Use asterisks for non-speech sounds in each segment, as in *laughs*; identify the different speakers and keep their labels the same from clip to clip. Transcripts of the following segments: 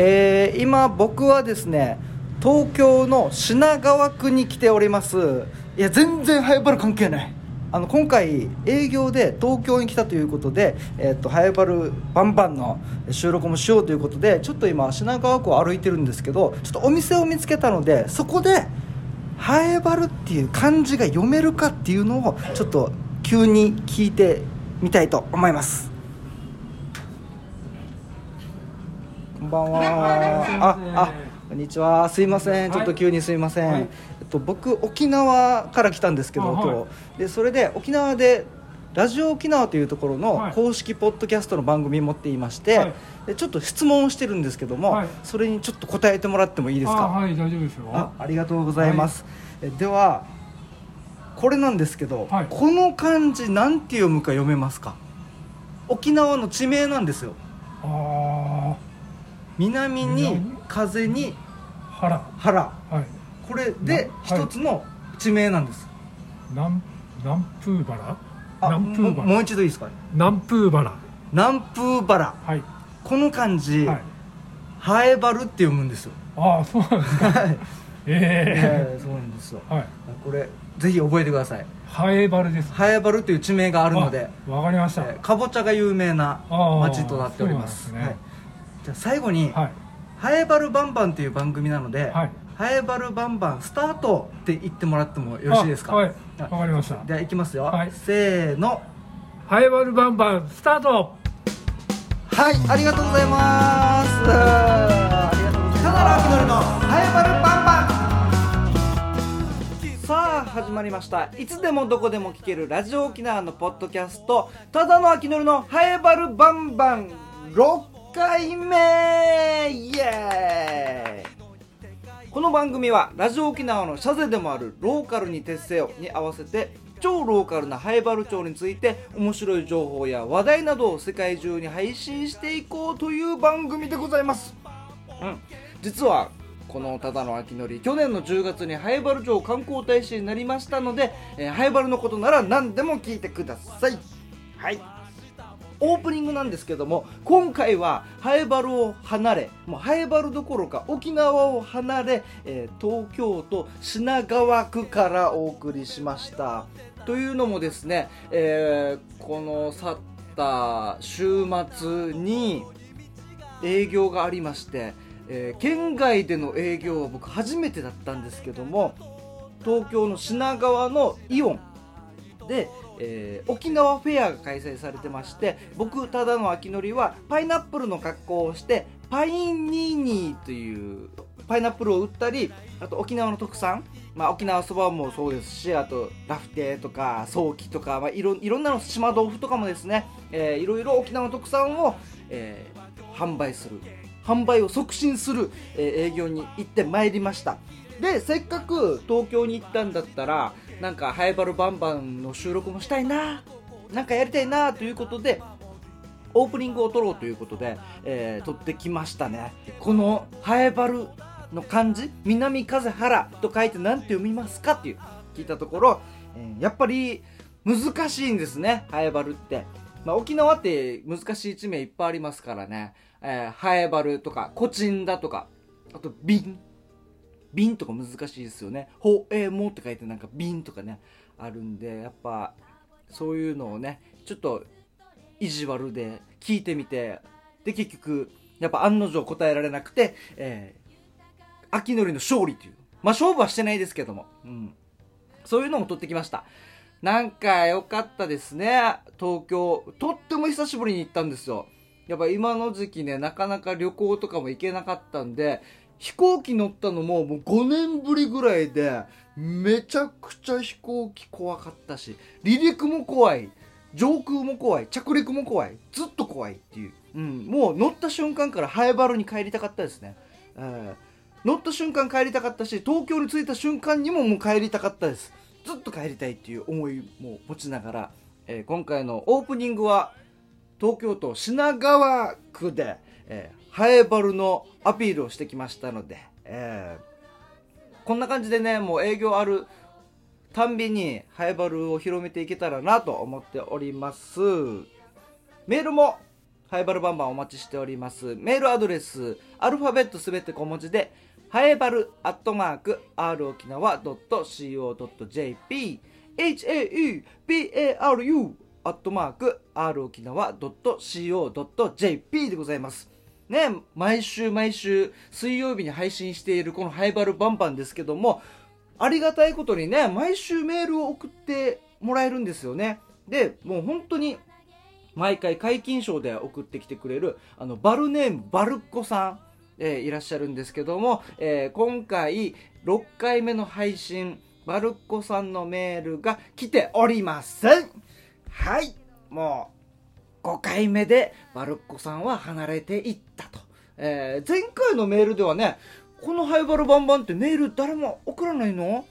Speaker 1: えー今僕はですね東京の品川区に来ております。いや全然ハイバル関係ない。あの今回営業で東京に来たということで、えー、とハイバンバンの収録もしようということでちょっと今品川区を歩いてるんですけどちょっとお店を見つけたのでそこでハエバルっていう漢字が読めるかっていうのをちょっと急に聞いてみたいと思います。こんばんは。ああこんにちは。すいません。ちょっと急にすいません、
Speaker 2: はい。
Speaker 1: えっと、僕沖縄から来たんですけど、
Speaker 2: あはい。
Speaker 1: 今日でそれで沖縄でラジオ沖縄というところの
Speaker 2: はい。
Speaker 1: 公式ポッドキャストの番組持っていまして、
Speaker 2: はい。
Speaker 1: でちょっと質問をしてるんですけども、
Speaker 2: はい。
Speaker 1: それにちょっと答えてもらってもいいですか？
Speaker 2: あはい大丈夫ですよ。
Speaker 1: あありがとうございます、えではこれなんですけど、
Speaker 2: はい。
Speaker 1: この漢字なんて読むか読めますか？沖縄の地名なんですよ。
Speaker 2: あ
Speaker 1: 南に
Speaker 2: 南？
Speaker 1: 風に
Speaker 2: ー腹
Speaker 1: 原。
Speaker 2: はい。
Speaker 1: これで一つの地名なんです、
Speaker 2: 南南風原？
Speaker 1: あ
Speaker 2: 南風
Speaker 1: ももう
Speaker 2: 原
Speaker 1: 一度いいですか？
Speaker 2: 南風原。
Speaker 1: 南風原。
Speaker 2: はい。
Speaker 1: この漢字、
Speaker 2: はい。
Speaker 1: ハエバルって読むんですよ。
Speaker 2: ああそうなんですか。
Speaker 1: はい。
Speaker 2: え
Speaker 1: えーそうなんですよ。
Speaker 2: えはい。
Speaker 1: これぜひ覚えてください。
Speaker 2: ハエバルです。
Speaker 1: ハエバルという地名があるので
Speaker 2: あわかりました。
Speaker 1: えーかぼちゃが有名な町となっております。
Speaker 2: そうなんですね。
Speaker 1: はい、じゃあ最後に
Speaker 2: はい「
Speaker 1: ハエバルバンバン」という番組なので「
Speaker 2: はい。
Speaker 1: ハエバルバンバンスタート」って言ってもらってもよろしいですか？
Speaker 2: あはい。わかりました。
Speaker 1: ではいきますよ、
Speaker 2: はい。
Speaker 1: せーの。
Speaker 2: ハエバルバンバンスタート。
Speaker 1: はいありがとうございます。ありがとうございますただのハエバルバンバン。さあ始まりました。いつでもどこでも聞けるラジオ沖縄のポッドキャストただの秋のりのハエバルバンバン。6回目！イエーイ！この番組はラジオ沖縄の社税でもあるローカルに徹せよに合わせて超ローカルなハエバル町について面白い情報や話題などを世界中に配信していこうという番組でございます。うん、実はこのただの秋のり去年の10月にハエバル町観光大使になりましたので、えーハエバルのことなら何でも聞いてください。はい。オープニングなんですけども今回はハエバルを離れもうハエバルどころか沖縄を離れ、えー東京都品川区からお送りしました。というのもですね、えーこの去った週末に営業がありまして、えー県外での営業は僕初めてだったんですけども東京の品川のイオンで、えー沖縄フェアが開催されてまして僕ただの秋のりはパイナップルの格好をしてパインニーニーというパイナップルを売ったりあと沖縄の特産、まあ、沖縄そばもそうですしあとラフテーとかソーキとか、まあ、いろいろんなの島豆腐とかもですね、えーいろいろ沖縄の特産を、えー販売する。販売を促進する、えー営業に行ってまいりました。でせっかく東京に行ったんだったらなんかハエバルバンバンの収録もしたいななんかやりたいなということでオープニングを撮ろうということで、えー撮ってきましたね。このハエバルの漢字南風原と書いて何て読みますかっていう聞いたところ、えーやっぱり難しいんですねハエバルって、まあ、沖縄って難しい地名いっぱいありますからね、えーハエバルとかコチンだとかあと瓶瓶とか難しいですよね「ほえも」って書いてなんか瓶とかねあるんでやっぱそういうのをねちょっと意地悪で聞いてみてで結局やっぱ案の定答えられなくて、えー秋のりの勝利というまあ勝負はしてないですけども、うん、そういうのも取ってきました。なんか良かったですね。東京。とっても久しぶりに行ったんですよ。やっぱ今の時期ねなかなか旅行とかも行けなかったんで飛行機乗ったのももう5年ぶりぐらいでめちゃくちゃ飛行機怖かったし離陸も怖い上空も怖い着陸も怖いずっと怖いっていう、うん、もう乗った瞬間からハエバルに帰りたかったですね、えー乗った瞬間帰りたかったし東京に着いた瞬間にももう帰りたかったです。ずっと帰りたいっていう思いも持ちながら、えー今回のオープニングは東京都品川区で、えーハエバルのアピールをしてきましたので、えーこんな感じでねもう営業あるたんびにハエバルを広めていけたらなと思っておりますメールもハイバルバンバンお待ちしております。メールアドレス、アルファベットすべて小文字で、ハエバルアットマーク、r 沖縄 .co.jp、haebaru アットマーク、r 沖縄 .co.jp でございます。ね、毎週毎週水曜日に配信しているこのハイバルバンバンですけども、ありがたいことにね、毎週メールを送ってもらえるんですよね。で、もう本当に、毎回解禁賞で送ってきてくれる、あの、バルネームバルッコさん、えーいらっしゃるんですけども、えー今回、6回目の配信、バルッコさんのメールが来ておりませんはいもう、5回目でバルッコさんは離れていったと。えー前回のメールではね、このハイバルバンバンってメール誰も送らないの？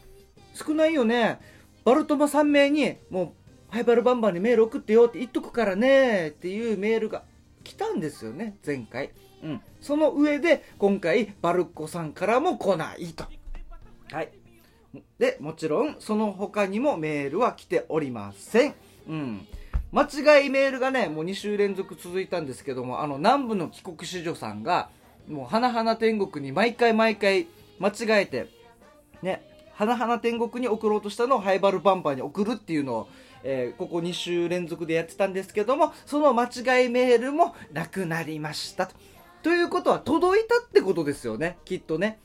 Speaker 1: 少ないよね。バルトマ3名に、もう、ハイバルバンバンにメール送ってよって言っとくからねっていうメールが来たんですよね、前回。うん。その上で、今回、バルッコさんからも来ないと。はい。で、もちろん、その他にもメールは来ておりません。うん。間違いメールがね、もう2週連続続いたんですけども、あの、南部の帰国子女さんが、もう、花々天国に毎回毎回間違えて、ね、花々天国に送ろうとしたのをハイバルバンバンに送るっていうのを、えーここ2週連続でやってたんですけども、その間違いメールもなくなりましたと。ということは届いたってことですよね、きっとね。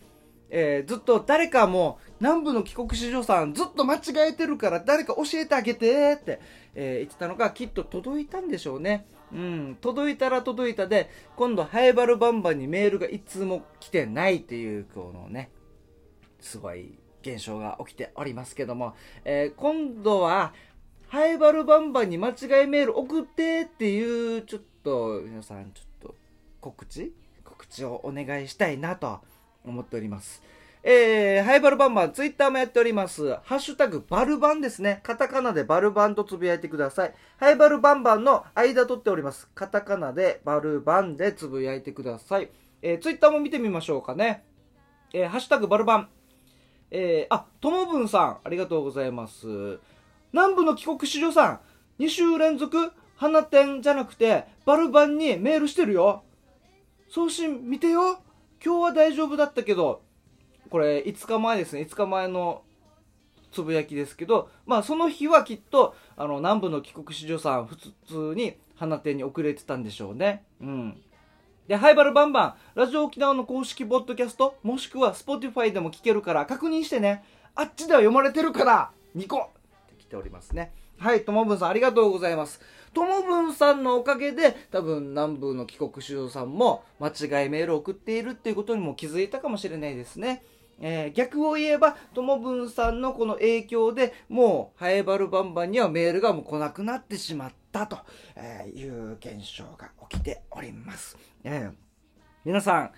Speaker 1: えーずっと誰かも南部の帰国子女さんずっと間違えてるから誰か教えてあげてって、えー言ってたのがきっと届いたんでしょうね。うん、届いたら届いたで、今度ハイバルバンバンにメールがいつも来てないっていう、このね、すごい現象が起きておりますけども、えー今度は、ハイバルバンバンに間違いメール送ってっていう、ちょっと、皆さん、ちょっと、告知？告知をお願いしたいなと。思っております。えー、ハイバルバンバン、ツイッターもやっております。ハッシュタグ、バルバンですね。カタカナでバルバンとつぶやいてください。ハイバルバンバンの間取っております。カタカナでバルバンでつぶやいてください。えー、ツイッターも見てみましょうかね。えー、ハッシュタグ、バルバン。えー、あ、ともぶんさん、ありがとうございます。南部の帰国子女さん、2週連続、花店じゃなくて、バルバンにメールしてるよ。送信見てよ。今日は大丈夫だったけど、これ5日前ですね、5日前のつぶやきですけど、まあその日はきっと、あの、南部の帰国子女さん、普通に花店に遅れてたんでしょうね。うん。で、ハイバルバンバン、ラジオ沖縄の公式ポッドキャスト、もしくは Spotify でも聞けるから確認してね。あっちでは読まれてるから、ニコって来ておりますね。はい、ともぶんさんありがとうございます。ともぶんさんのおかげで、多分南部の帰国子女さんも間違いメールを送っているっていうことにも気づいたかもしれないですね。えー逆を言えば、ともぶんさんのこの影響でもう、ハエバルバンバンにはメールがもう来なくなってしまったという現象が起きております。えー皆さん、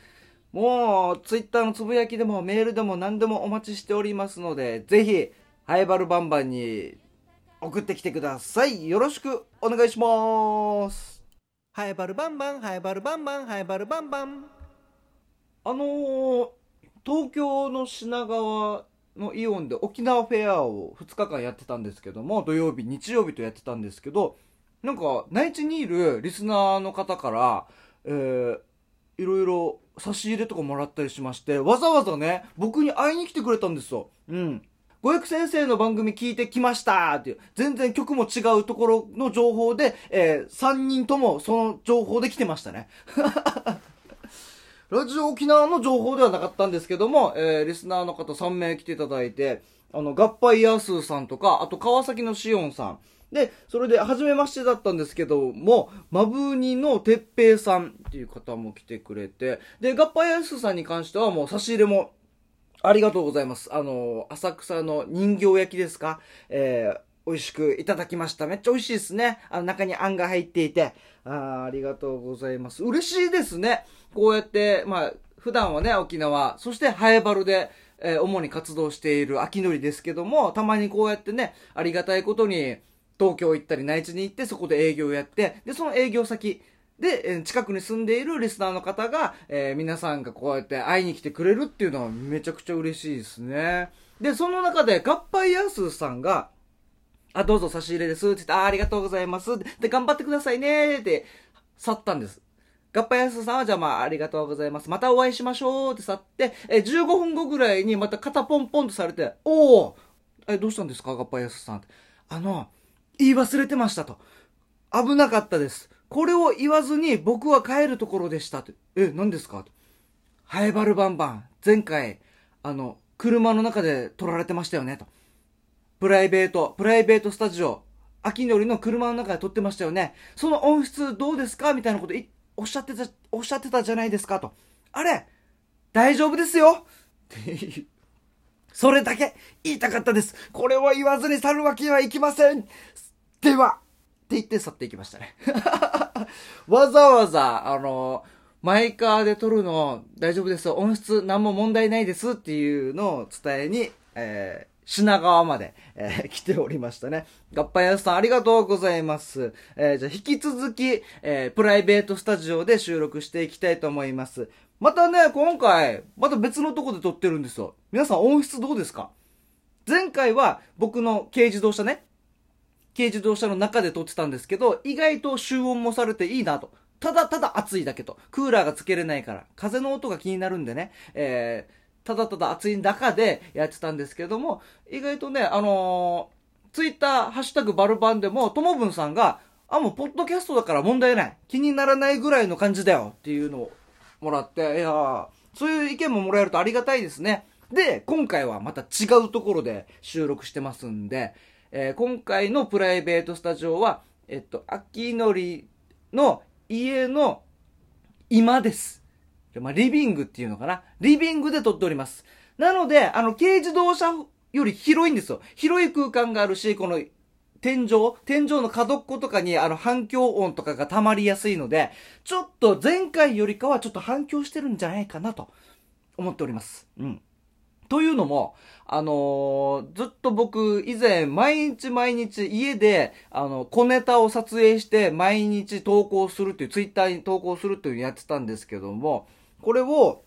Speaker 1: もう、ツイッターのつぶやきでもメールでも何でもお待ちしておりますので、ぜひ、ハエバルバンバンに送ってきてください。よろしくお願いします。ハエバルバンバン、ハエバルバンバン、ハエバルバンバン。あのー東京の品川のイオンで沖縄フェアを2日間やってたんですけども、土曜日、日曜日とやってたんですけど、なんか、内地にいるリスナーの方から、えー、いろいろ差し入れとかもらったりしまして、わざわざね、僕に会いに来てくれたんですよ。うん。ご役先生の番組聞いてきましたっていう、全然曲も違うところの情報で、えー、3人ともその情報で来てましたね。*laughs* ラジオ沖縄の情報ではなかったんですけども、えー、リスナーの方3名来ていただいて、あの、合敗ヤースーさんとか、あと川崎のしおんさん。で、それで、初めましてだったんですけども、マブニのてっぺいさんっていう方も来てくれて、で、合敗ヤースーさんに関してはもう差し入れもありがとうございます。あの、浅草の人形焼きですか？えー、美味しくいただきました。めっちゃ美味しいですね。あの中にあんが入っていて。あありがとうございます。嬉しいですね。こうやって、まあ、普段はね、沖縄、そしてハエバルで、えー主に活動している秋のりですけども、たまにこうやってね、ありがたいことに、東京行ったり内地に行ってそこで営業をやって、で、その営業先で、近くに住んでいるリスナーの方が、えー皆さんがこうやって会いに来てくれるっていうのはめちゃくちゃ嬉しいですね。で、その中で、合敗ヤースーさんが、あ、どうぞ差し入れですって言って、あありがとうございます。で、頑張ってくださいねって、去ったんです。ガッパヤスさんはじゃあまあありがとうございます。またお会いしましょうって去って、え15分後ぐらいにまた肩ポンポンとされて、おおえ、どうしたんですかガッパヤスさんって。あの、言い忘れてましたと。危なかったです。これを言わずに僕は帰るところでしたって。え、何ですか？と。ハエバルバンバン。前回、あの、車の中で撮られてましたよねと。プライベート、プライベートスタジオ、秋のりの車の中で撮ってましたよね。その音質どうですか？みたいなことおっしゃってた、おっしゃってたじゃないですかと。あれ大丈夫ですよって。それだけ言いたかったです。これを言わずに去るわけにはいきません。では、って言って去っていきましたね。わざわざ、あの、マイカーで撮るの大丈夫ですよ。音質何も問題ないですっていうのを伝えに、えー品川まで、えー *laughs* 来ておりましたね。ガッパヤさんありがとうございます。えーじゃあ引き続き、えープライベートスタジオで収録していきたいと思います。またね、今回、また別のとこで撮ってるんですよ。皆さん音質どうですか？前回は僕の軽自動車ね、軽自動車の中で撮ってたんですけど、意外と集音もされていいなと。ただただ暑いだけと。クーラーがつけれないから。風の音が気になるんでね。えーただただ暑い中でやってたんですけども、意外とね、あのー、ツイッター、ハッシュタグバルバンでも、ともぶんさんが、あ、もうポッドキャストだから問題ない。気にならないぐらいの感じだよっていうのをもらって、いやそういう意見ももらえるとありがたいですね。で、今回はまた違うところで収録してますんで、えー今回のプライベートスタジオは、えっと、秋のりの家の今です。まあ、リビングっていうのかな。リビングで撮っております。なので、あの、軽自動車より広いんですよ。広い空間があるし、この、天井天井の角っことかにあの反響音とかが溜まりやすいので、ちょっと前回よりかはちょっと反響してるんじゃないかなと思っております。うん。というのも、あのーずっと僕以前毎日毎日家であの小ネタを撮影して毎日投稿するっていうツイッターに投稿するっていうのをやってたんですけどもこれを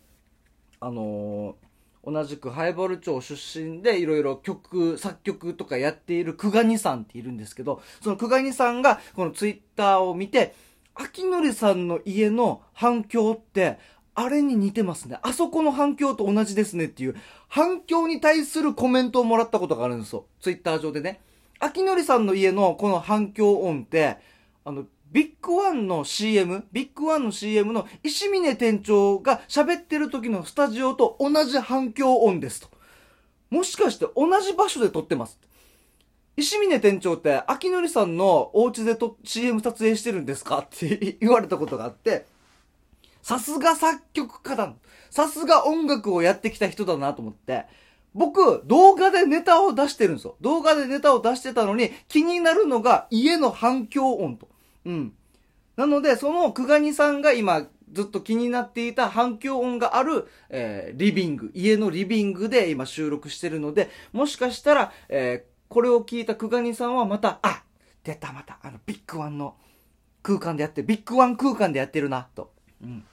Speaker 1: あのー同じくハイボール町出身でいろいろ曲作曲とかやっている久我にさんっているんですけどその久我にさんがこのツイッターを見て秋典さんの家の反響ってあれに似てますね。あそこの反響と同じですねっていう、反響に対するコメントをもらったことがあるんですよ。ツイッター上でね。秋典さんの家のこの反響音って、あの、ビッグワンの CM、ビッグワンの CM の石峰店長が喋ってる時のスタジオと同じ反響音ですと。もしかして同じ場所で撮ってます。石峰店長って、秋典さんのお家でと CM 撮影してるんですかって言われたことがあって、さすが作曲家だ。さすが音楽をやってきた人だなと思って。僕、動画でネタを出してるんですよ。動画でネタを出してたのに、気になるのが家の反響音と。うん。なので、その久我にさんが今、ずっと気になっていた反響音がある、えーリビング、家のリビングで今収録してるので、もしかしたら、えーこれを聞いた久我にさんはまた、あ出たまた、あの、ビッグワンの空間でやって、ビッグワン空間でやってるな、と。うん。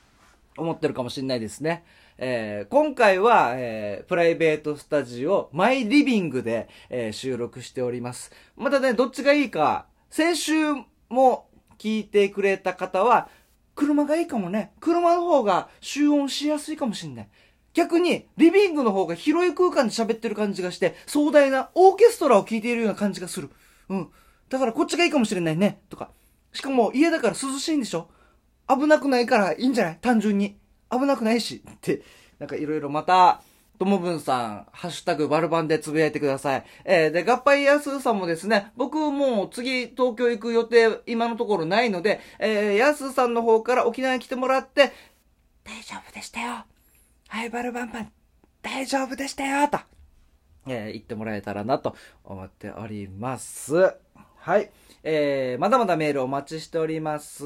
Speaker 1: 思ってるかもしれないですね。えー今回は、えープライベートスタジオ、マイリビングで、えー収録しております。またね、どっちがいいか、先週も聞いてくれた方は、車がいいかもね。車の方が集音しやすいかもしんない。逆に、リビングの方が広い空間で喋ってる感じがして、壮大なオーケストラを聴いているような感じがする。うん。だからこっちがいいかもしれないね。とか。しかも家だから涼しいんでしょ危なくないからいいんじゃない？単純に。危なくないし。って、なんかいろいろまた、ともぶんさん、ハッシュタグバルバンでつぶやいてください。えー、で、合敗やすさんもですね、僕もう次東京行く予定今のところないので、えー、やすさんの方から沖縄に来てもらって、大丈夫でしたよ。はい、バルバンバン、大丈夫でしたよ、と。えー言ってもらえたらなと思っております。はい。えー、まだまだメールお待ちしております。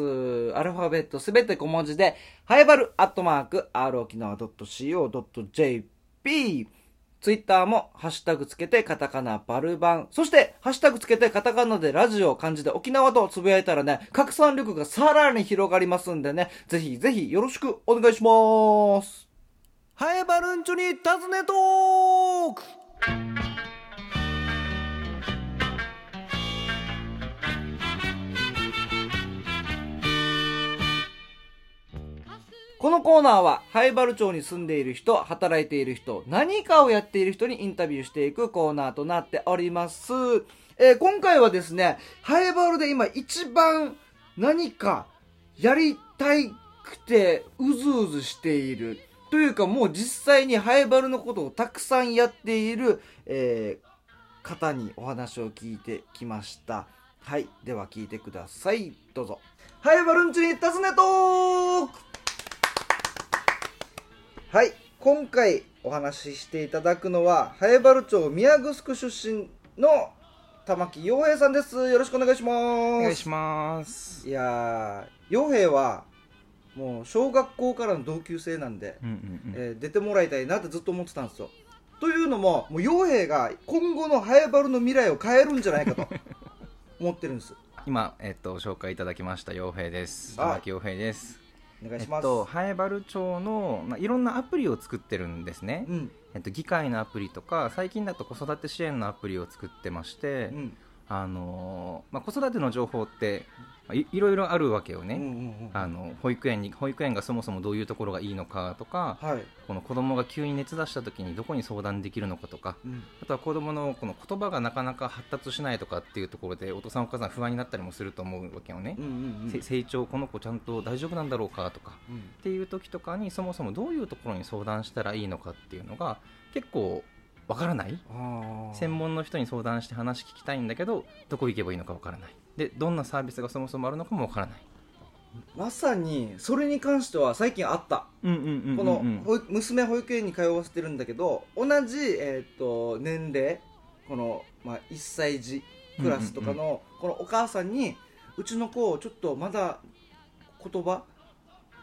Speaker 1: アルファベットすべて小文字で、はやばるアットマーク、r 沖縄 .co.jp。ツイッターもハッシュタグつけてカタカナバルバン。そして、ハッシュタグつけてカタカナでラジオを漢字で沖縄とつぶやいたらね、拡散力がさらに広がりますんでね、ぜひぜひよろしくお願いします。はやばるんちょに尋ねトークこのコーナーは、灰原町に住んでいる人、働いている人、何かをやっている人にインタビューしていくコーナーとなっております。えー今回はですね、灰原で今一番何かやりたいくてうずうずしている。というかもう実際にハイバルのことをたくさんやっている、えー方にお話を聞いてきました。はい。では聞いてください。どうぞ。ハイバルんちに尋ねトークはい。今回お話ししていただくのは、ハイバル町宮城出身の玉木洋平さんです。よろしくお願いします。
Speaker 3: お願いします。
Speaker 1: いやー、洋平は、もう小学校からの同級生なんで。えー出てもらいたいなってずっと思ってたんですよ。というのも、もう洋平が今後のハエバルの未来を変えるんじゃないかと *laughs* 思ってるんです。
Speaker 3: 今、えっと、紹介いただきました、洋平です。
Speaker 1: あ
Speaker 3: 玉木洋平です。え
Speaker 1: お願いします。
Speaker 3: っと、ハエバル町の、まあ、いろんなアプリを作ってるんですね。
Speaker 1: うん、
Speaker 3: えっと、議会のアプリとか、最近だと子育て支援のアプリを作ってまして、
Speaker 1: うん、
Speaker 3: あのーまあ、子育ての情報って、まあいいろいろあるわけよね。
Speaker 1: うん、うん、うん。
Speaker 3: あの保育園に保育園がそもそもどういうところがいいのかとか
Speaker 1: はい。
Speaker 3: この子供が急に熱出した時にどこに相談できるのかとか
Speaker 1: うん、
Speaker 3: あとは子供のこの言葉がなかなか発達しないとかっていうところでお父さんお母さん不安になったりもすると思うわけよね
Speaker 1: うん、う、ん、うん
Speaker 3: せ成長この子ちゃんと大丈夫なんだろうかとか
Speaker 1: うん。
Speaker 3: っていう時とかにそもそもどういうところに相談したらいいのかっていうのが結構わからない？専門の人に相談して話聞きたいんだけどどこ行けばいいのかわからない。でどんなサービスがそもそもあるのかもわからない。
Speaker 1: まさにそれに関しては最近あった。
Speaker 3: うんうんうん
Speaker 1: この娘保育園に通わせてるんだけど同じ、えー、と年齢この、まあ、1歳児クラスとかの、このお母さんにうちの子ちょっとまだ言葉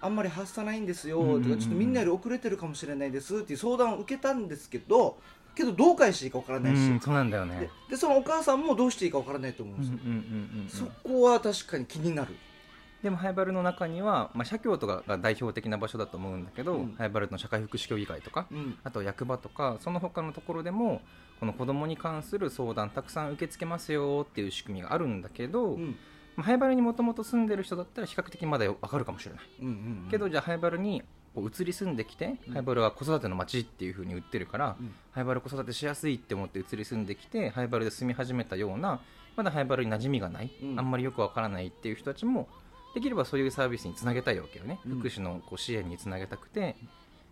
Speaker 1: あんまり発さないんですよ、
Speaker 3: うんうんうん
Speaker 1: とかちょっとみんなより遅れてるかもしれないですっていう相談を受けたんですけどけどどう返していいかわからないし、
Speaker 3: うん、そうなんだよ
Speaker 1: で
Speaker 3: ね。
Speaker 1: でそのお母さんもどうしていいかわからないと思うん
Speaker 3: うんうん
Speaker 1: ですよ、
Speaker 3: うんうん。
Speaker 1: そこは確かに気になる。
Speaker 3: でもハイバルの中には、まあ、社協とかが代表的な場所だと思うんだけど、
Speaker 1: うん。
Speaker 3: ハイバルの社会福祉協議会とか
Speaker 1: うん。
Speaker 3: あと役場とかその他のところでもこの子供に関する相談たくさん受け付けますよっていう仕組みがあるんだけど、
Speaker 1: うん。
Speaker 3: まあ、ハイバルにもともと住んでる人だったら比較的まだわかるかもしれない、
Speaker 1: うんうん。
Speaker 3: けどじゃあハイバルにこう移り住んできて、
Speaker 1: うん。
Speaker 3: ハイバルは子育ての街っていう風に売ってるから、
Speaker 1: うん。
Speaker 3: ハイバル子育てしやすいって思って移り住んできてハイバルで住み始めたようなまだハイバルに馴染みがない、
Speaker 1: うん。
Speaker 3: あんまりよくわからないっていう人たちもできればそういうサービスにつなげたいわけよね、
Speaker 1: うん。
Speaker 3: 福祉のこう支援につなげたくて。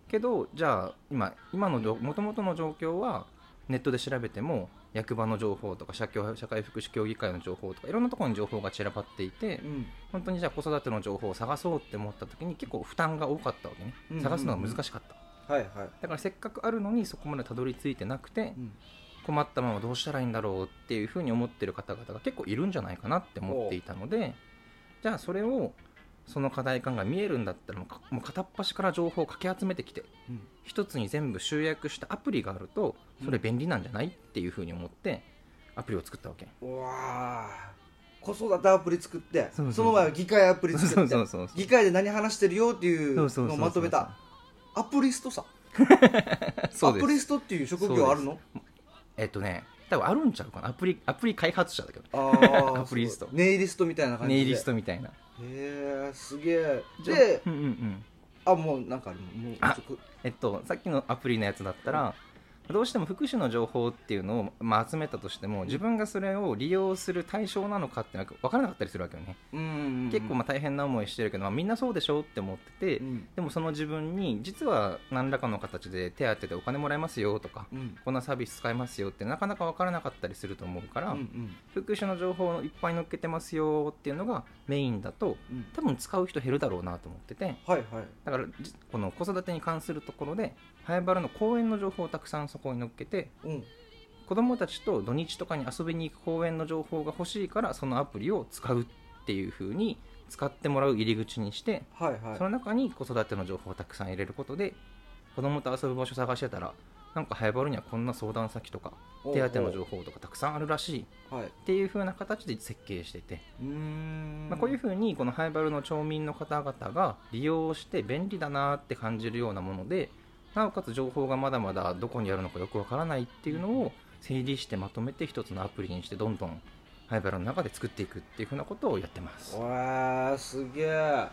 Speaker 3: けどじゃあ今今のもともとの状況はネットで調べても役場の情報とか社協社会福祉協議会の情報とかいろんなところに情報が散らばっていて、
Speaker 1: うん。
Speaker 3: 本当にじゃあ子育ての情報を探そうって思った時に結構負担が多かったわけね、
Speaker 1: うん。うんうん
Speaker 3: 探すのが難しかった。
Speaker 1: はいはい、
Speaker 3: だからせっかくあるのにそこまでたどり着いてなくて
Speaker 1: うん。
Speaker 3: 困ったままどうしたらいいんだろうっていうふうに思ってる方々が結構いるんじゃないかなって思っていたのでじゃあそれをその課題感が見えるんだったらもう片っ端から情報をかき集めてきて
Speaker 1: うん。
Speaker 3: 一つに全部集約したアプリがあるとそれ便利なんじゃないっていうふうに思ってアプリを作ったわけ。
Speaker 1: うわあ子育てアプリ作って
Speaker 3: そ
Speaker 1: の前は議会アプリ作って議会で何話してるよっていうのをまとめた。アプリストさ。*laughs* アプリストっていう職業あるの？
Speaker 3: えっとね多分あるんちゃうかな。アプリアプリ開発者だけど。*laughs* アプリスト。
Speaker 1: ネイリストみたいな感じで。
Speaker 3: ネイリストみたいな
Speaker 1: へえすげえ。で
Speaker 3: うんうんうん。
Speaker 1: あもうなんかもう
Speaker 3: あえっと、さっきのアプリのやつだったら、どうしても福祉の情報っていうのを、まあ、集めたとしても自分がそれを利用する対象なのかっていうのが分からなかったりするわけよね、
Speaker 1: うんうんうん
Speaker 3: 結構まあ大変な思いしてるけど、まあ、みんなそうでしょって思ってて、
Speaker 1: うん。
Speaker 3: でもその自分に実は何らかの形で手当でお金もらえますよとか
Speaker 1: うん。
Speaker 3: こんなサービス使えますよってなかなか分からなかったりすると思うから、
Speaker 1: うんうん。
Speaker 3: 福祉の情報をいっぱい載っけてますよっていうのがメインだと
Speaker 1: うん。
Speaker 3: 多分使う人減るだろうなと思ってて。
Speaker 1: はいはい。
Speaker 3: だからじこの子育てに関するところでハエバルの公園の情報をたくさんそこに載っけて
Speaker 1: うん。
Speaker 3: 子供たちと土日とかに遊びに行く公園の情報が欲しいからそのアプリを使うっていう風に使ってもらう入り口にして
Speaker 1: はいはい。
Speaker 3: その中に子育ての情報をたくさん入れることで子供と遊ぶ場所探してたらなんかハエバルにはこんな相談先とか手当の情報とかたくさんあるらしい
Speaker 1: はい。
Speaker 3: っていう風な形で設計してて。
Speaker 1: うーん。
Speaker 3: まあ、こういうふうにこのハイバルの町民の方々が利用して便利だなって感じるようなものでなおかつ情報がまだまだどこにあるのかよくわからないっていうのを整理してまとめて一つのアプリにしてどんどんハイバルの中で作っていくっていうふうなことをやってます。
Speaker 1: わーすげえあ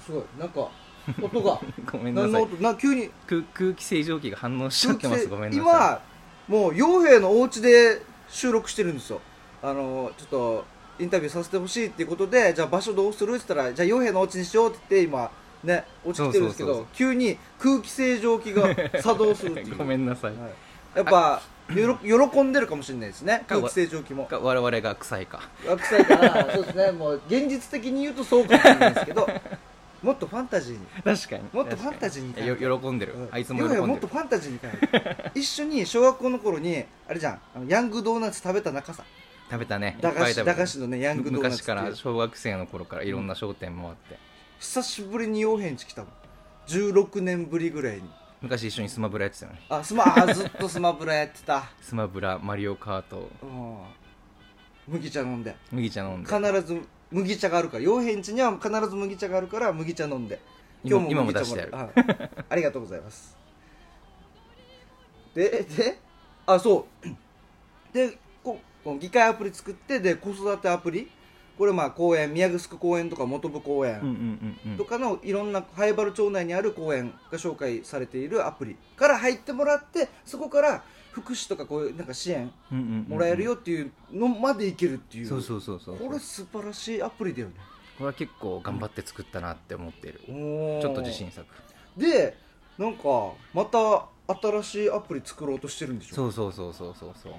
Speaker 1: すごい。なんか *laughs* 音が。
Speaker 3: ごめんなさい。
Speaker 1: な急に。
Speaker 3: 空空気清浄機が反応しちゃってます。ごめんなさい。
Speaker 1: 今もう傭兵のお家で収録してるんですよ。あのちょっとインタビューさせてほしいっていうことでじゃあ場所どうする？って言ったらじゃあ傭兵のお家にしようって言って今ねお家来てるんですけど急に空気清浄機が作動するっていう。*laughs*
Speaker 3: ごめんなさい、
Speaker 1: はい。やっぱよろ喜んでるかもしれないですね。
Speaker 3: か
Speaker 1: 空気清浄機も。
Speaker 3: か我々が臭いか。
Speaker 1: 臭いから *laughs* そうですね。もう現実的に言うとそうかもしれないですけど *laughs* もっとファンタジーに。
Speaker 3: 確かに。
Speaker 1: もっとファンタジーに
Speaker 3: 喜んでる、あいつも
Speaker 1: いやいや
Speaker 3: 喜んでる
Speaker 1: もっとファンタジーに変える一緒に小学校の頃にあれじゃん。あのヤングドーナツ食べた中さ。
Speaker 3: 食べたね。
Speaker 1: 駄菓子のねヤングドーナツ
Speaker 3: 昔から小学生の頃からいろんな商店回って、
Speaker 1: 久しぶりに洋平んち来たもん。16年ぶりぐらいに。
Speaker 3: 昔一緒にスマブラやってたよね。
Speaker 1: あスマあずっとスマブラやってた、
Speaker 3: スマブラマリオカート。
Speaker 1: うん、麦茶飲んで。
Speaker 3: 麦茶飲んで。
Speaker 1: 必ず麦茶があるから。洋平んちには必ず麦茶があるから麦茶飲んで。
Speaker 3: 今
Speaker 1: 麦茶
Speaker 3: 今も出してある。
Speaker 1: はい。ありがとうございます。でであそう。でここの議会アプリ作ってで子育てアプリこれまあ公園宮城公園とか本部公園、
Speaker 3: うんうんうんうん。
Speaker 1: とかのいろんな灰原町内にある公園が紹介されているアプリから入ってもらってそこから福祉とかこういうなんか支援
Speaker 3: うんうんうんうん。
Speaker 1: もらえるよっていうのまでいけるっていう、
Speaker 3: そうそうそうそう。
Speaker 1: これ素晴らしいアプリだよね。
Speaker 3: これは結構頑張って作ったなって思ってる、
Speaker 1: おー。
Speaker 3: ちょっと自信作。
Speaker 1: でなんかまた新しいアプリ作ろうとしてるんでしょ？
Speaker 3: そうそうそうそうそうそう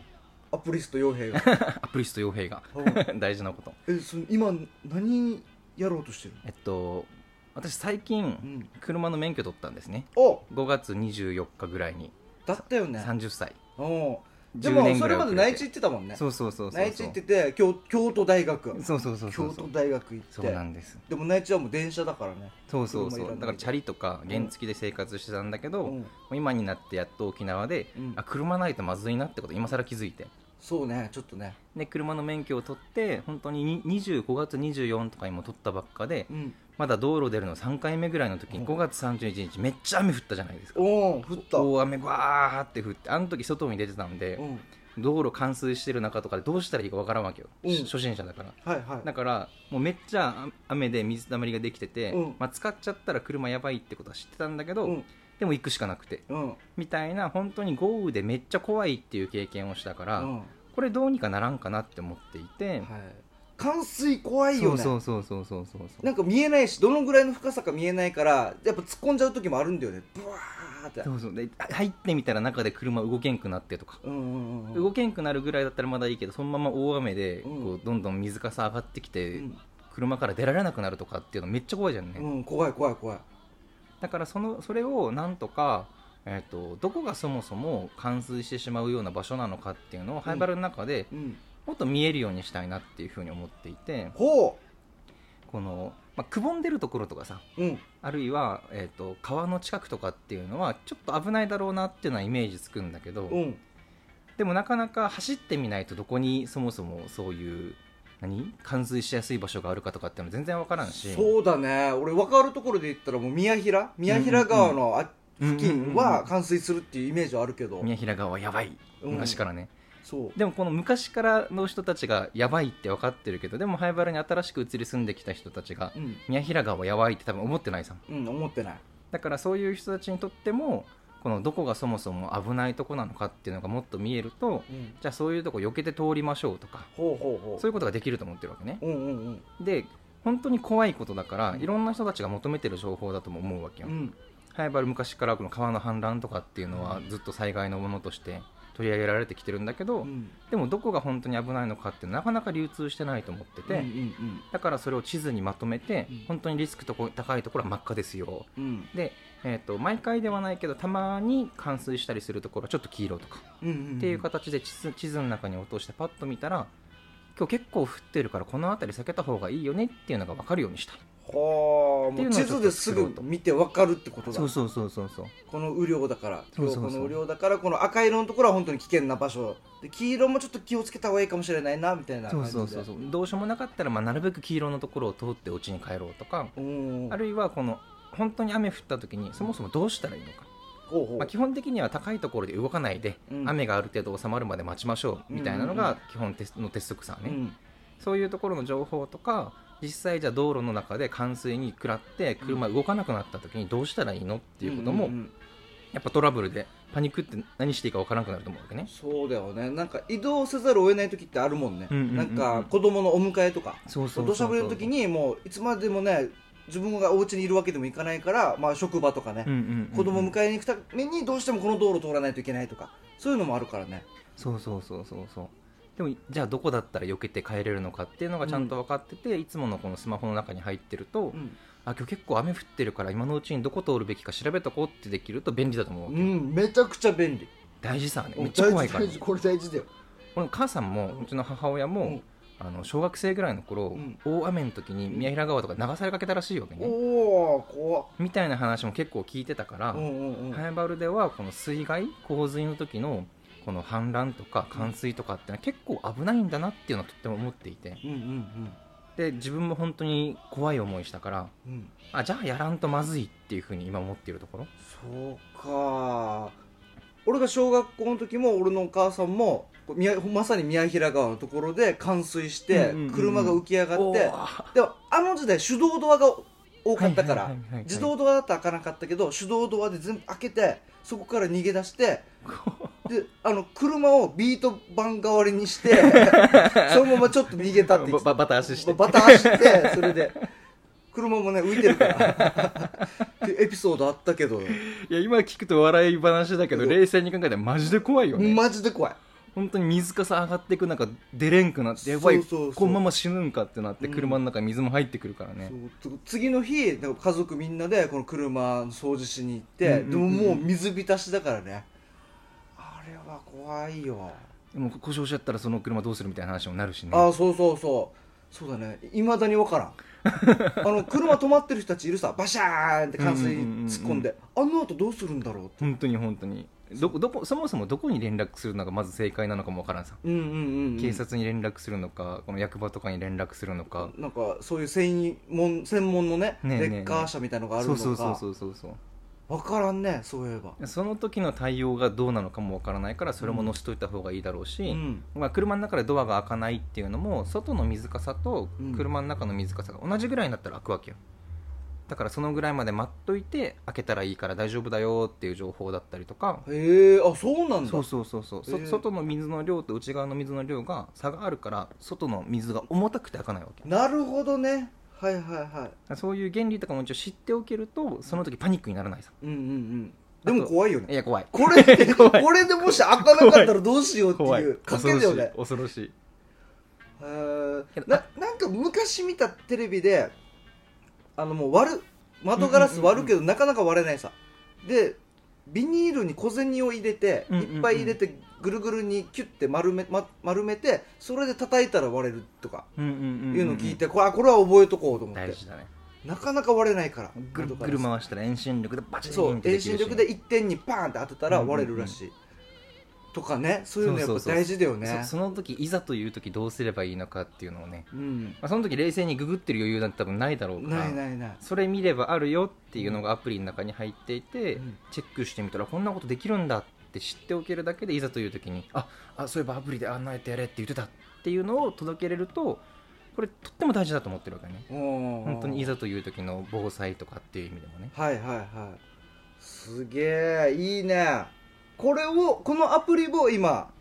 Speaker 1: アプリスト傭兵が。*laughs*
Speaker 3: アプリスト傭兵が。
Speaker 1: うん *laughs*
Speaker 3: 大事なこと。
Speaker 1: えその今何やろうとしてる
Speaker 3: えっと私最近
Speaker 1: うん。
Speaker 3: 車の免許取ったんですね。
Speaker 1: お
Speaker 3: ！5月24日ぐらいに。
Speaker 1: だったよね。
Speaker 3: 30歳
Speaker 1: おで
Speaker 3: 10
Speaker 1: も
Speaker 3: 年
Speaker 1: それまで内地行ってたもんね。
Speaker 3: そうそうそうそう
Speaker 1: 内地行ってて京京都大学。
Speaker 3: そうそうそうそう
Speaker 1: 京都大学行って。
Speaker 3: そうなんです。
Speaker 1: でも内地はもう電車だからね。
Speaker 3: そうそうそう。だからチャリとか原付で生活してたんだけど、
Speaker 1: うん。
Speaker 3: 今になってやっと沖縄で、
Speaker 1: うん。
Speaker 3: あ車ないとまずいなってこと今更気づいて
Speaker 1: そうねちょっとね。
Speaker 3: で車の免許を取って本当にに25月24とかにも取ったばっかで
Speaker 1: うん。
Speaker 3: まだ道路出るの3回目ぐらいの時に
Speaker 1: うん。
Speaker 3: 5月31日めっちゃ雨降ったじゃないですか。
Speaker 1: おお降った。
Speaker 3: 大雨わーって降ってあの時外に出てたんで
Speaker 1: うん。
Speaker 3: 道路冠水してる中とかでどうしたらいいかわからんわけよ、
Speaker 1: うん。
Speaker 3: 初心者だから。
Speaker 1: はいはい。
Speaker 3: だからもうめっちゃあ雨で水たまりができてて、
Speaker 1: うん。
Speaker 3: まあ、使っちゃったら車やばいってことは知ってたんだけど、
Speaker 1: うん
Speaker 3: でも行くしかなくて。
Speaker 1: うん。
Speaker 3: みたいな本当に豪雨でめっちゃ怖いっていう経験をしたから、
Speaker 1: うん。
Speaker 3: これどうにかならんかなって思っていて、
Speaker 1: はい。冠水怖いよね。
Speaker 3: そうそうそうそうそうそう。
Speaker 1: なんか見えないしどのぐらいの深さか見えないからやっぱ突っ込んじゃう時もあるんだよね。ブワーって。
Speaker 3: そうそう。で入ってみたら中で車動けんくなってとか、
Speaker 1: うんうんうん
Speaker 3: 動けんくなるぐらいだったらまだいいけどそのまま大雨で
Speaker 1: うん。
Speaker 3: こうどんどん水かさ上がってきて、
Speaker 1: うん。
Speaker 3: 車から出られなくなるとかっていうのめっちゃ怖いじゃんね、
Speaker 1: うん怖い怖い怖い
Speaker 3: だからそのそれをなんとか、えー、とどこがそもそも冠水してしまうような場所なのかっていうのをハイバルの中で
Speaker 1: うん。
Speaker 3: もっと見えるようにしたいなっていうふうに思っていて
Speaker 1: ほ
Speaker 3: この、まあ、くぼんでるところとかさ
Speaker 1: ううん。
Speaker 3: あるいは、えー、と川の近くとかっていうのはちょっと危ないだろうなっていうのはイメージつくんだけど、
Speaker 1: うん。
Speaker 3: でもなかなか走ってみないとどこにそもそもそういう何？冠水しやすい場所があるかとかっていうの全然わからんし。
Speaker 1: そうだね。俺分かるところで言ったらもう宮平？宮平川のあ付近は冠水するっていうイメージはあるけど。
Speaker 3: 宮平川はやばい。
Speaker 1: うん。
Speaker 3: 昔からね、
Speaker 1: そう。
Speaker 3: でもこの昔からの人たちがやばいって分かってるけどでも灰原に新しく移り住んできた人たちが
Speaker 1: うん。
Speaker 3: 宮平川はやばいって多分思ってないさ。
Speaker 1: うん思ってない。
Speaker 3: だからそういう人たちにとってもこのどこがそもそも危ないとこなのかっていうのがもっと見えると
Speaker 1: うん。
Speaker 3: じゃあそういうとこ避けて通りましょうとかそういうことができると思ってるわけね。
Speaker 1: ううんうんうん。
Speaker 3: で本当に怖いことだから
Speaker 1: うん。
Speaker 3: いろんな人たちが求めてる情報だとも思うわけよ
Speaker 1: うん
Speaker 3: 灰原昔からこの川の氾濫とかっていうのはずっと災害のものとして取り上げられてきてるんだけど、
Speaker 1: うん。
Speaker 3: でもどこが本当に危ないのかってなかなか流通してないと思ってて、
Speaker 1: うん
Speaker 3: だからそれを地図にまとめて、
Speaker 1: うん。
Speaker 3: 本当にリスクとこ高いところは真っ赤ですよ。
Speaker 1: うん。うん
Speaker 3: で、えー、と毎回ではないけどたまに冠水したりするところはちょっと黄色とか、
Speaker 1: うんうん
Speaker 3: っていう形で地図地図の中に落としてパッと見たら今日結構降ってるからこの辺り避けた方がいいよねっていうのが分かるようにした。い
Speaker 1: はあ地図ですぐ見て分かるってことだ。
Speaker 3: そうそうそうそうそう。
Speaker 1: この雨量だから。この雨量だからこの赤色のところは本当に危険な場所。で黄色もちょっと気をつけた方がいいかもしれないなみたいな
Speaker 3: そう
Speaker 1: 感じで。
Speaker 3: そうそうそうどうしようもなかったら、まあ、なるべく黄色のところを通ってお家に帰ろうとか。
Speaker 1: うん。
Speaker 3: あるいはこの本当に雨降った時にそもそもどうしたらいいのか。
Speaker 1: ほうほう。
Speaker 3: まあ、基本的には高いところで動かないで、
Speaker 1: うん。
Speaker 3: 雨がある程度収まるまで待ちましょうみたいなのが基本の鉄則さね、
Speaker 1: うん。
Speaker 3: そういうところの情報とか実際じゃあ道路の中で冠水に食らって車動かなくなった時にどうしたらいいのっていうことも、
Speaker 1: んんん。
Speaker 3: やっぱトラブルでパニックって何していいか分からなくなると思うわけね。
Speaker 1: そうだよね。なんか移動せざるを得ない時ってあるもんね、
Speaker 3: うんうんうんうん。
Speaker 1: なんか子供のお迎えとか。
Speaker 3: そうそう
Speaker 1: 土砂降りの時にもういつまでもね自分がお家にいるわけでもいかないから、まあ、職場とかね、子供迎えに行くためにどうしてもこの道路通らないといけないとか。そういうのもあるからね。
Speaker 3: そうそうそうそうそうでもじゃあどこだったら避けて帰れるのかっていうのがちゃんと分かってて、いつものこのスマホの中に入ってると、
Speaker 1: うん、
Speaker 3: あ今日結構雨降ってるから今のうちにどこ通るべきか調べとこうってできると便利だと思うわけ、
Speaker 1: うん、めちゃくちゃ便利。
Speaker 3: 大事さね。めっちゃ怖いから
Speaker 1: 大事大事これ大事だよ。
Speaker 3: 俺母さんもうちの母親も、
Speaker 1: うん。
Speaker 3: あの小学生ぐらいの頃、
Speaker 1: ん。
Speaker 3: 大雨の時に宮平川とか流されかけたらしいわけね、
Speaker 1: おお怖っ。
Speaker 3: みたいな話も結構聞いてたから、
Speaker 1: うんうんうん。
Speaker 3: ハエバルではこの水害洪水の時のこの氾濫とか冠水とかってのは結構危ないんだなっていうのはとっても思っていて。
Speaker 1: うんうん
Speaker 3: で自分も本当に怖い思いしたから
Speaker 1: うん。うん
Speaker 3: あじゃあやらんとまずいっていうふうに今思っているところ。
Speaker 1: そうか。俺が小学校の時も俺のお母さんも宮まさに宮平川のところで冠水して
Speaker 3: うんうんうんうん。
Speaker 1: 車が浮き上がって、
Speaker 3: おー。
Speaker 1: でもあの時代手動ドアが多かったから
Speaker 3: はいはい
Speaker 1: 自動ドアだったら開かなかったけど手動ドアで全部開けてそこから逃げ出してであの車をビート板代わりにして *laughs* そのままちょっと逃げたって言って
Speaker 3: ババタ足して。
Speaker 1: バタ走ってそれで車もね浮いてるから。ってエピソードあったけど。
Speaker 3: いや今聞くと笑い話だけど冷静に考えたらマジで怖いよね。
Speaker 1: マジで怖い。
Speaker 3: 本当に水かさ上がっていく中出れんくなってやばい
Speaker 1: そうそうそう。
Speaker 3: このまま死ぬんかってなって
Speaker 1: うん。
Speaker 3: 車の中に水も入ってくるからね、
Speaker 1: そうつ次の日家族みんなでこの車の掃除しに行って、でももう水浸しだからねは怖いよ、
Speaker 3: でも故障しちゃったらその車どうするみたいな話もなるしね。
Speaker 1: ああそうそうそう。そうだね。いまだに分からん。*laughs* あの車止まってる人たちいるさ。バシャーンって冠水に突っ込んで、あの後どうするんだろうって。
Speaker 3: 本当に本当に。どこどこそもそもどこに連絡するのがまず正解なのかもわからんさ、
Speaker 1: うんうんうん、うん、
Speaker 3: 警察に連絡するのかこの役場とかに連絡するのか、
Speaker 1: なんかそういう専門専門のねレッカー車みたいのがあるのか。
Speaker 3: そうそうそうそうそう
Speaker 1: 分からんねそういえば。
Speaker 3: その時の対応がどうなのかもわからないからそれも載せといた方がいいだろうし、
Speaker 1: うん。
Speaker 3: まあ、車の中でドアが開かないっていうのも外の水かさと
Speaker 1: うん。
Speaker 3: 車の中の水かさが同じぐらいになったら開くわけよ。だからそのぐらいまで待っといて開けたらいいから大丈夫だよっていう情報だったりとか。
Speaker 1: へえあそうなんだ。
Speaker 3: そうそうそうそう、外の水の量と内側の水の量が差があるから外の水が重たくて開かないわけ。
Speaker 1: なるほどねはいはいはい。
Speaker 3: そういう原理とかも一応知っておけるとその時パニックにならないさ。
Speaker 1: うんうんうん。でも怖いよね。
Speaker 3: いや怖い。
Speaker 1: これこれでもし開かなかったらどうしようって
Speaker 3: 怖い。
Speaker 1: いう賭けだよね。
Speaker 3: 恐ろしい。
Speaker 1: へー。
Speaker 3: けど
Speaker 1: ななんか昔見たテレビであのもう割る窓ガラス割るけどなかなか割れないさ。でビニールに小銭を入れて
Speaker 3: うんうんうん。
Speaker 1: いっぱい入れてぐるぐるにキュッて丸め、ま、丸めてそれで叩いたら割れるとか
Speaker 3: うんうんうんん
Speaker 1: いうのを聞いてこれこれは覚えとこうと思って。
Speaker 3: ね。
Speaker 1: なかなか割れないから
Speaker 3: ぐるぐる回したら遠心力でバチン
Speaker 1: そう遠心力で一点にパーンって当てたら割れるらしい、とかねそういうのやっぱ大事だよね。
Speaker 3: そその時いざという時どうすればいいのかっていうのをね、
Speaker 1: うん。
Speaker 3: まあ、その時冷静にググってる余裕なんて多分ないだろうから。
Speaker 1: ないないない。
Speaker 3: それ見ればあるよっていうのがアプリの中に入っていて、
Speaker 1: うん。
Speaker 3: チェックしてみたらこんなことできるんだって知っておけるだけでいざという時にああそういえばアプリであんなやってやれって言ってたっていうのを届けれるとこれとっても大事だと思ってるわけね。
Speaker 1: 本
Speaker 3: 本当にいざという時の防災とかっていう意味でもね。
Speaker 1: はいはいはい。すげえいいねこれをこのアプリを今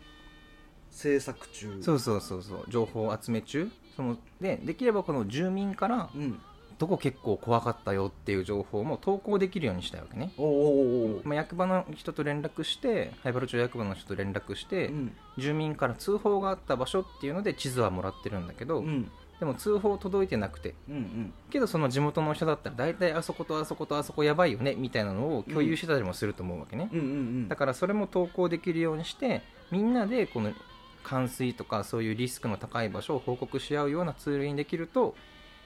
Speaker 1: 制作中。
Speaker 3: そうそうそうそう情報を集め中。そのでできればこの住民から
Speaker 1: うん。
Speaker 3: どこ結構怖かったよっていう情報も投稿できるようにしたいわけね、
Speaker 1: おおおお
Speaker 3: まあ、役場の人と連絡して灰原町役場の人と連絡して、
Speaker 1: うん。
Speaker 3: 住民から通報があった場所っていうので地図はもらってるんだけど、
Speaker 1: うん
Speaker 3: でも通報届いてなくて。
Speaker 1: うんうん。
Speaker 3: けどその地元の人だったら大体あそことあそことあそこやばいよねみたいなのを共有してたりもすると思うわけね、
Speaker 1: うんうん
Speaker 3: だからそれも投稿できるようにしてみんなでこの冠水とかそういうリスクの高い場所を報告し合うようなツールにできると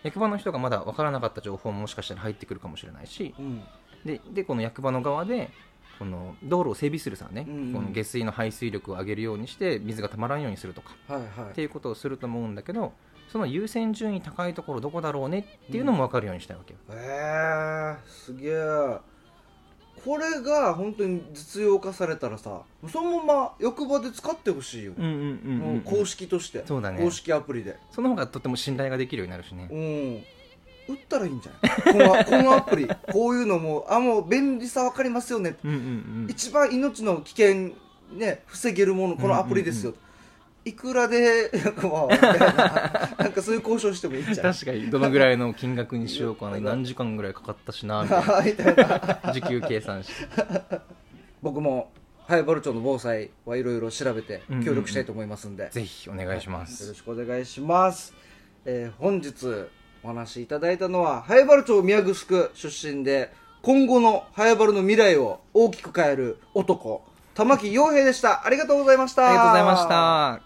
Speaker 3: 役場の人がまだ分からなかった情報ももしかしたら入ってくるかもしれないし。
Speaker 1: うん。
Speaker 3: ででこの役場の側でこの道路を整備するさね、
Speaker 1: うんうん。
Speaker 3: この下水の排水力を上げるようにして水がたまらんようにするとか。
Speaker 1: はいはい。
Speaker 3: っていうことをすると思うんだけどその優先順位高いところどこだろうねっていうのも分かるようにしたいわけよ、
Speaker 1: へえすげえこれが本当に実用化されたらさそのまま役場で使ってほしいよ、公式として。
Speaker 3: そうだね。
Speaker 1: 公式アプリで。
Speaker 3: その方がとても信頼ができるようになるしね。
Speaker 1: うん。売ったらいいんじゃない？このこのアプリ。こういうのもあもう便利さ分かりますよね、
Speaker 3: うんうんうん。
Speaker 1: 一番命の危険ね防げるものこのアプリですよ、いくらでなんかまあみたいななんかそういう交渉してもいいんじゃない？
Speaker 3: 確かにどのぐらいの金額にしようかな。何時間ぐらいかかったしなみたい
Speaker 1: な。*laughs*
Speaker 3: な。時給計算して。
Speaker 1: 僕も早原町の防災はいろいろ調べて
Speaker 3: うんうんうん。
Speaker 1: 協力したいと思いますんで、
Speaker 3: ぜひお願いしま
Speaker 1: よろ
Speaker 3: す
Speaker 1: しくお願いします、えー本日お話しいただいたのは早原町宮城出身で今後の早原の未来を大きく変える男玉木洋平でした。ありがとうございました。
Speaker 3: ありがとうございまし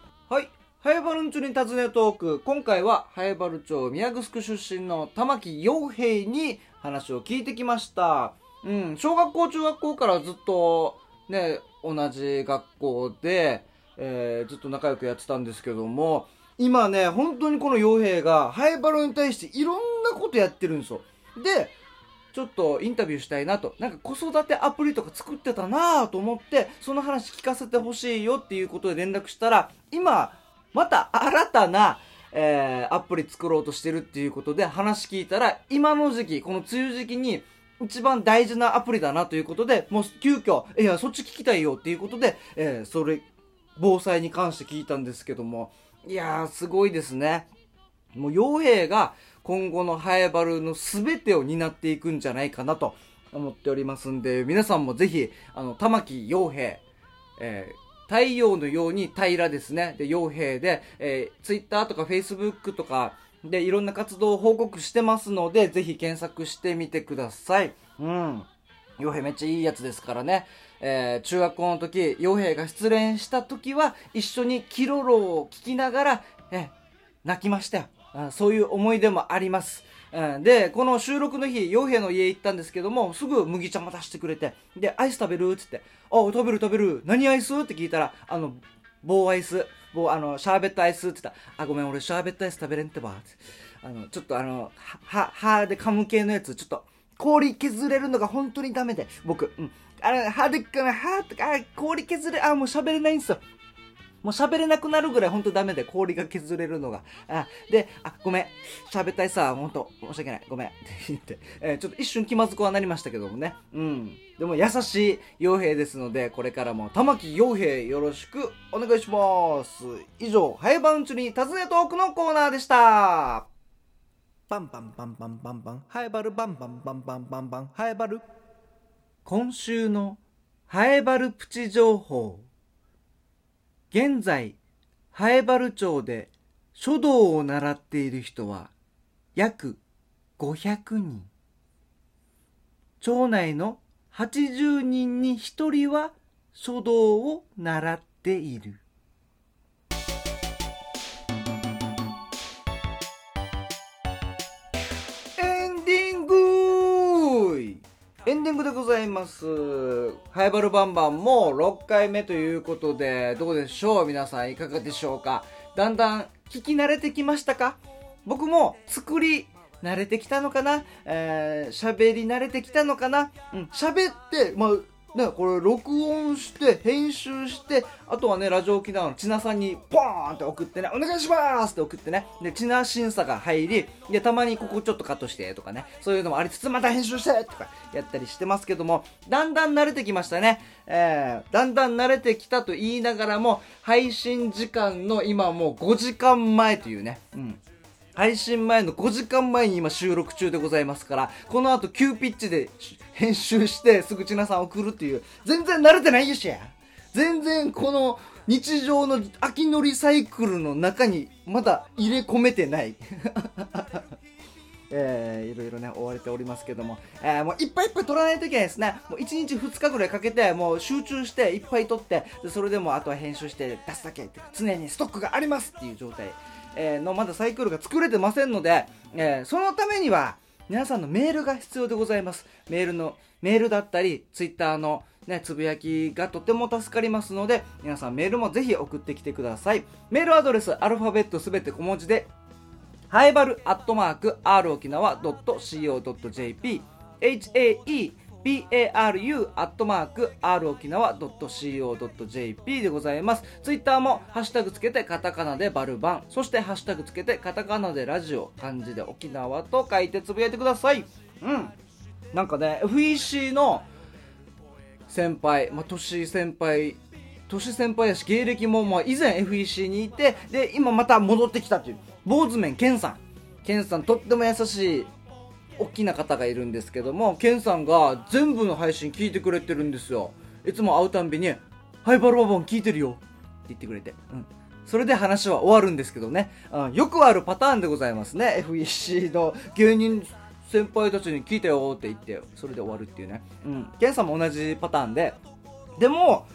Speaker 3: た
Speaker 1: はい。早原んちに尋ねトーク。今回は早原町宮城出身の玉木洋平に話を聞いてきました。うん。小学校中学校からずっとね同じ学校で、えーずっと仲良くやってたんですけども今ね本当にこの洋平が早原に対していろんなことやってるんですよ。でちょっとインタビューしたいなと。なんか子育てアプリとか作ってたなぁと思ってその話聞かせてほしいよっていうことで連絡したら今また新たな、えーアプリ作ろうとしてるっていうことで話聞いたら今の時期この梅雨時期に一番大事なアプリだなということでもう急遽いやそっち聞きたいよっていうことで、えーそれ防災に関して聞いたんですけどもいやーすごいですね。もう傭兵が今後のハエバルの全てを担っていくんじゃないかなと思っておりますんで皆さんもぜひあの玉木傭兵、えー太陽のように平らですねで傭兵で、えー、Twitter とか Facebook とかでいろんな活動を報告してますのでぜひ検索してみてくださいうん傭兵めっちゃいいやつですからね。えー中学校の時、傭兵が失恋した時は、一緒にキロロを聞きながら、えー泣きましたよ。そういう思い出もあります。で、この収録の日、傭兵の家行ったんですけども、すぐ麦茶も出してくれて、で、アイス食べるって言って、あ、食べる食べる。何アイス？って聞いたら、あの、棒アイス、棒、あの、シャーベットアイスって言ったら、あ、ごめん、俺シャーベットアイス食べれんってば。ってあの、ちょっとあの、は、歯で噛む系のやつ、ちょっと、氷削れるのが本当にダメで、僕。うん。あれ、歯で、歯とか、氷削れ、あ、もう喋れないんですよ。もう喋れなくなるぐらい本当ダメで、氷が削れるのが。あ、で、あ、ごめん。喋ったいさ、本当申し訳ない。ごめん。って言って、えーちょっと一瞬気まずくはなりましたけどもね。うん。でも優しい傭兵ですので、これからも玉木傭兵よろしくお願いします。以上、ハイバウンチに尋ねトークのコーナーでした。バンバンバンバンバンバン、ハエバルバンバンバンバンバンバン、ハエバル。今週のハエバルプチ情報。現在、ハエバル町で書道を習っている人は約500人。町内の80人に1人は書道を習っている。ディングでございます。ハイバルバンバンも6回目ということで、どうでしょう？皆さんいかがでしょうか？だんだん聞き慣れてきましたか？僕も作り慣れてきたのかな？えー、喋り慣れてきたのかな？うん、喋って、まあ、ね、これ録音して、編集して、あとはね、ラジオ沖縄の千奈さんにポーンって送ってね、お願いしますって送ってね、で、千奈審査が入り、で、たまにここちょっとカットしてとかね、そういうのもありつつ、また編集してとかやったりしてますけども、だんだん慣れてきましたね。えー、だんだん慣れてきたと言いながらも、配信時間の今もう5時間前というね、うん。配信前の5時間前に今収録中でございますから、この後急ピッチで編集してすぐちなさん送るっていう、全然慣れてないよしや。全然この日常の秋のりサイクルの中にまだ入れ込めてない。*laughs* えー、いろいろね追われておりますけども、えー、もういっぱいいっぱい撮らないといけないですねもう1日2日ぐらいかけてもう集中していっぱい撮ってそれでもあとは編集して出すだけ常にストックがありますっていう状態、えーのまだサイクルが作れてませんので、えーそのためには皆さんのメールが必要でございます。メールのメールだったりツイッターのね、つぶやきがとても助かりますので皆さんメールもぜひ送ってきてください。メールアドレスアルファベットすべて小文字でハエバルアットマーク r 沖縄 .co.jp、hae baru アットマーク r 沖縄 .co.jp でございます。ツイッターもハッシュタグつけてカタカナでバルバン、そしてハッシュタグつけてカタカナでラジオ、漢字で沖縄と書いてつぶやいてください。うん。なんかね、FEC の先輩、まあ、年先輩、年先輩やし、芸歴も、まあ、以前 FEC にいて、で、今また戻ってきたっていう、坊主面ケンさん。ケンさん、とっても優しい、大きな方がいるんですけども、ケンさんが全部の配信聞いてくれてるんですよ。いつも会うたんびに、ハイバルババン聞いてるよって言ってくれて。うん。それで話は終わるんですけどね。うん、よくあるパターンでございますね。FEC の芸人先輩たちに聞いたよって言って、それで終わるっていうね。うん。ケンさんも同じパターンで。でも、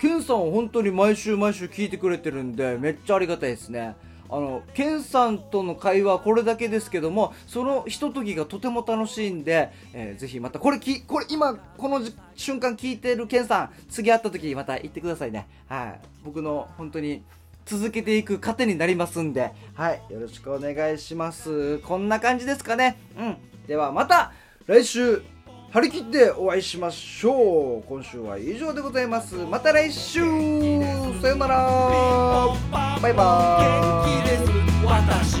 Speaker 1: ケンさんは本当に毎週毎週聞いてくれてるんで、めっちゃありがたいですね。あの、ケンさんとの会話はこれだけですけども、そのひとときがとても楽しいんで、えーぜひまた、これき、これ今、この瞬間聞いてるケンさん、次会った時また言ってくださいね。はい。僕の本当に続けていく糧になりますんで、はい。よろしくお願いします。こんな感じですかね。うん。ではまた、来週、張り切ってお会いしましょう。今週は以上でございます。また来週。さよなら。バイバイ。
Speaker 4: 元気です。私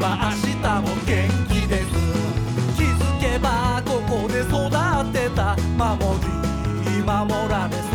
Speaker 4: は明日
Speaker 1: も元気です。気づけばここで育ってた守り。守られ